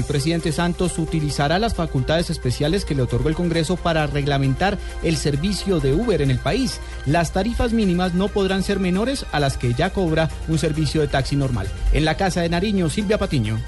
El presidente Santos utilizará las facultades especiales que le otorgó el Congreso para reglamentar el servicio de Uber en el país. Las tarifas mínimas no podrán ser menores a las que ya cobra un servicio de taxi normal. En la Casa de Nariño, Silvia Patiño.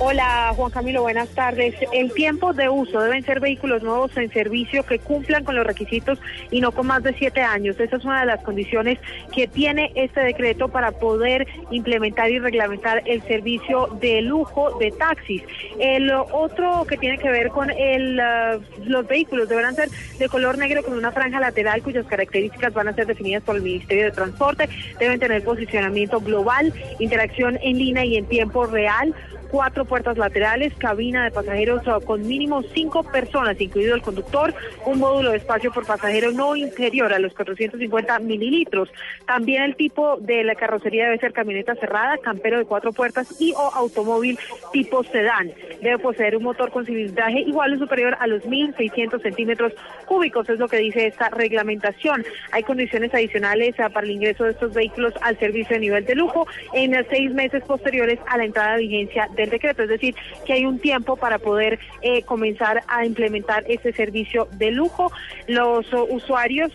Hola Juan Camilo, buenas tardes. El tiempo de uso deben ser vehículos nuevos en servicio que cumplan con los requisitos y no con más de siete años. Esa es una de las condiciones que tiene este decreto para poder implementar y reglamentar el servicio de lujo de taxis. El otro que tiene que ver con el, uh, los vehículos deberán ser de color negro con una franja lateral cuyas características van a ser definidas por el Ministerio de Transporte. Deben tener posicionamiento global, interacción en línea y en tiempo real cuatro puertas laterales, cabina de pasajeros con mínimo cinco personas, incluido el conductor, un módulo de espacio por pasajero no inferior a los 450 mililitros. También el tipo de la carrocería debe ser camioneta cerrada, campero de cuatro puertas y o automóvil tipo sedán. Debe poseer un motor con cilindraje igual o superior a los 1.600 centímetros cúbicos, es lo que dice esta reglamentación. Hay condiciones adicionales uh, para el ingreso de estos vehículos al servicio de nivel de lujo en seis meses posteriores a la entrada de vigencia del decreto, es decir, que hay un tiempo para poder eh, comenzar a implementar este servicio de lujo. Los usuarios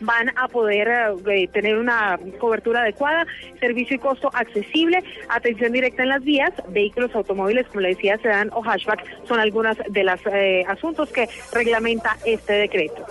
van a poder eh, tener una cobertura adecuada, servicio y costo accesible, atención directa en las vías, vehículos automóviles, como le decía, sedán o hatchback, son algunos de los eh, asuntos que reglamenta este decreto.